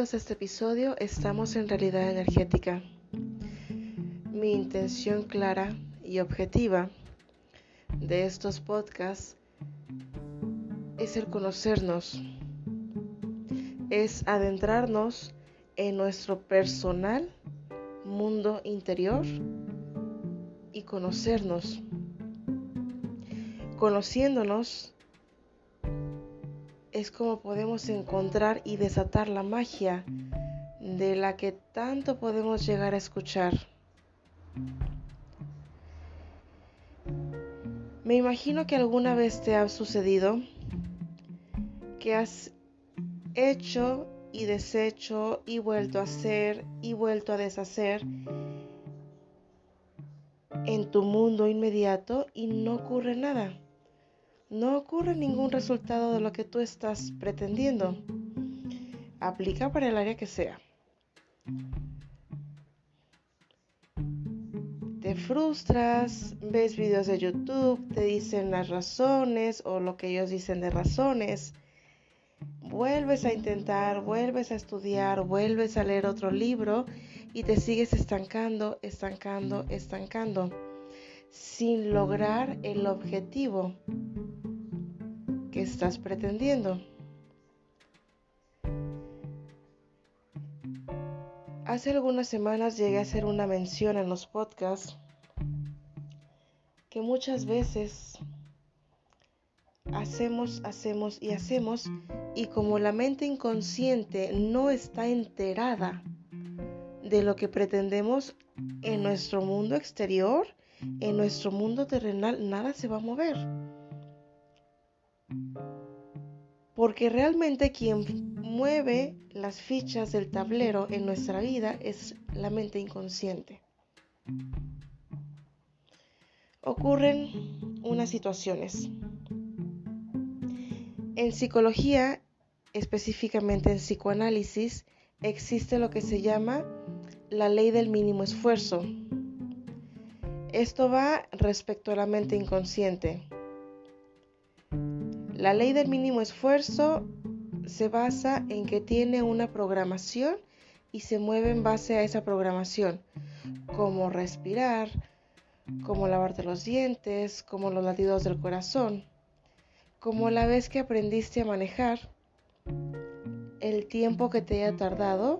Bienvenidos a este episodio. Estamos en realidad energética. Mi intención clara y objetiva de estos podcasts es el conocernos, es adentrarnos en nuestro personal mundo interior y conocernos. Conociéndonos es como podemos encontrar y desatar la magia de la que tanto podemos llegar a escuchar. Me imagino que alguna vez te ha sucedido que has hecho y deshecho y vuelto a hacer y vuelto a deshacer en tu mundo inmediato y no ocurre nada no ocurre ningún resultado de lo que tú estás pretendiendo. Aplica para el área que sea. Te frustras, ves videos de YouTube, te dicen las razones o lo que ellos dicen de razones. Vuelves a intentar, vuelves a estudiar, vuelves a leer otro libro y te sigues estancando, estancando, estancando, sin lograr el objetivo que estás pretendiendo. Hace algunas semanas llegué a hacer una mención en los podcasts que muchas veces hacemos, hacemos y hacemos y como la mente inconsciente no está enterada de lo que pretendemos en nuestro mundo exterior, en nuestro mundo terrenal, nada se va a mover. Porque realmente quien mueve las fichas del tablero en nuestra vida es la mente inconsciente. Ocurren unas situaciones. En psicología, específicamente en psicoanálisis, existe lo que se llama la ley del mínimo esfuerzo. Esto va respecto a la mente inconsciente. La ley del mínimo esfuerzo se basa en que tiene una programación y se mueve en base a esa programación, como respirar, como lavarte los dientes, como los latidos del corazón, como la vez que aprendiste a manejar, el tiempo que te haya tardado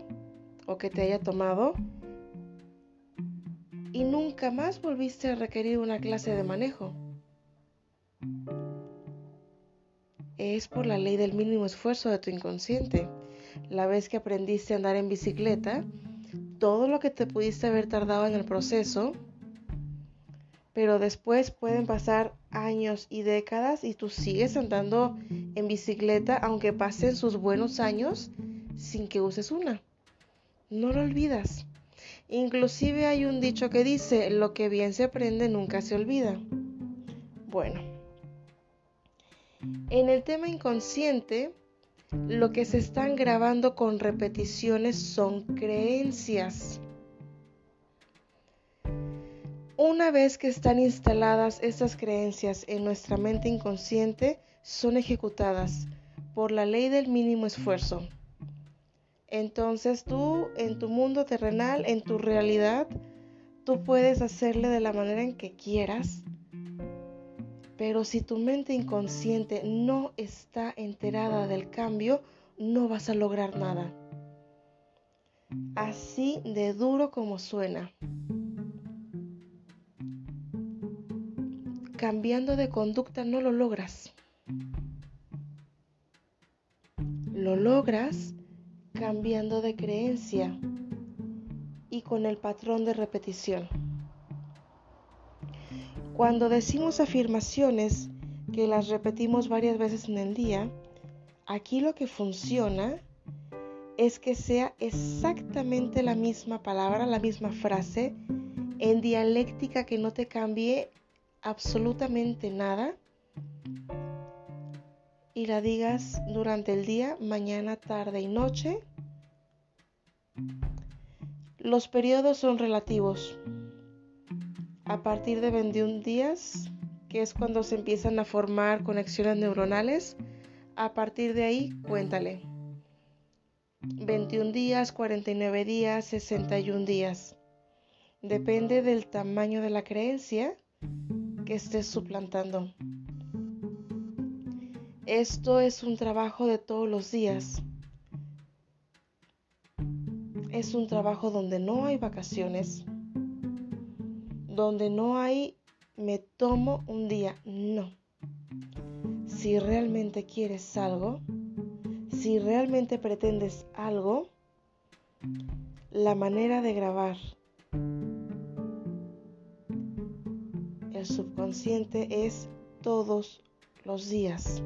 o que te haya tomado y nunca más volviste a requerir una clase de manejo. Es por la ley del mínimo esfuerzo de tu inconsciente. La vez que aprendiste a andar en bicicleta, todo lo que te pudiste haber tardado en el proceso, pero después pueden pasar años y décadas y tú sigues andando en bicicleta aunque pasen sus buenos años sin que uses una. No lo olvidas. Inclusive hay un dicho que dice, lo que bien se aprende nunca se olvida. Bueno, en el tema inconsciente, lo que se están grabando con repeticiones son creencias. Una vez que están instaladas estas creencias en nuestra mente inconsciente, son ejecutadas por la ley del mínimo esfuerzo. Entonces tú, en tu mundo terrenal, en tu realidad, tú puedes hacerle de la manera en que quieras, pero si tu mente inconsciente no está enterada del cambio, no vas a lograr nada. Así de duro como suena. Cambiando de conducta no lo logras. Lo logras cambiando de creencia y con el patrón de repetición. Cuando decimos afirmaciones que las repetimos varias veces en el día, aquí lo que funciona es que sea exactamente la misma palabra, la misma frase, en dialéctica que no te cambie absolutamente nada y la digas durante el día, mañana, tarde y noche. Los periodos son relativos a partir de 21 días, que es cuando se empiezan a formar conexiones neuronales, a partir de ahí cuéntale. 21 días, 49 días, 61 días. Depende del tamaño de la creencia que estés suplantando. Esto es un trabajo de todos los días. Es un trabajo donde no hay vacaciones, donde no hay me tomo un día. No. Si realmente quieres algo, si realmente pretendes algo, la manera de grabar el subconsciente es todos los días.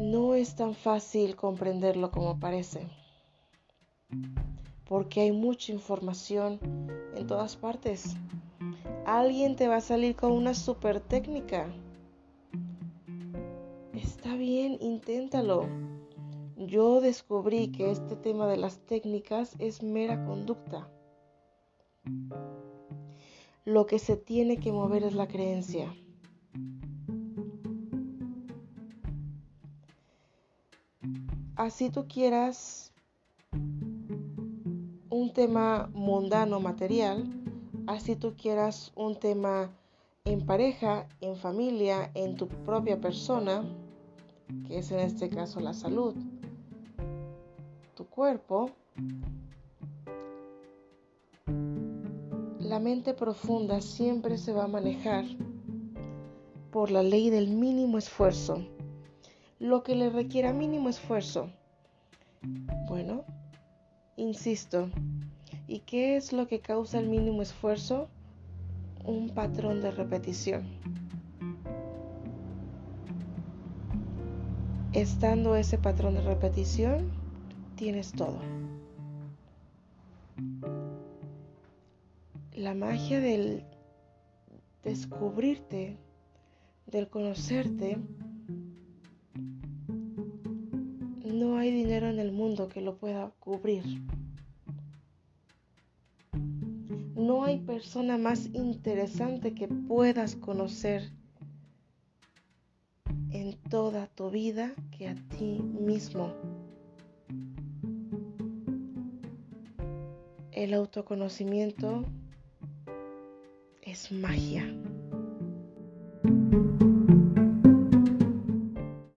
No es tan fácil comprenderlo como parece, porque hay mucha información en todas partes. Alguien te va a salir con una super técnica. Está bien, inténtalo. Yo descubrí que este tema de las técnicas es mera conducta. Lo que se tiene que mover es la creencia. Así tú quieras tema mundano, material, así tú quieras un tema en pareja, en familia, en tu propia persona, que es en este caso la salud, tu cuerpo, la mente profunda siempre se va a manejar por la ley del mínimo esfuerzo. Lo que le requiera mínimo esfuerzo. Bueno, insisto, ¿y qué es lo que causa el mínimo esfuerzo? Un patrón de repetición. Estando ese patrón de repetición, tienes todo. la magia del descubrirte, del conocerte, no hay dinero en el mundo que lo pueda cubrir. No hay persona más interesante que puedas conocer en toda tu vida que a ti mismo. El autoconocimiento es magia.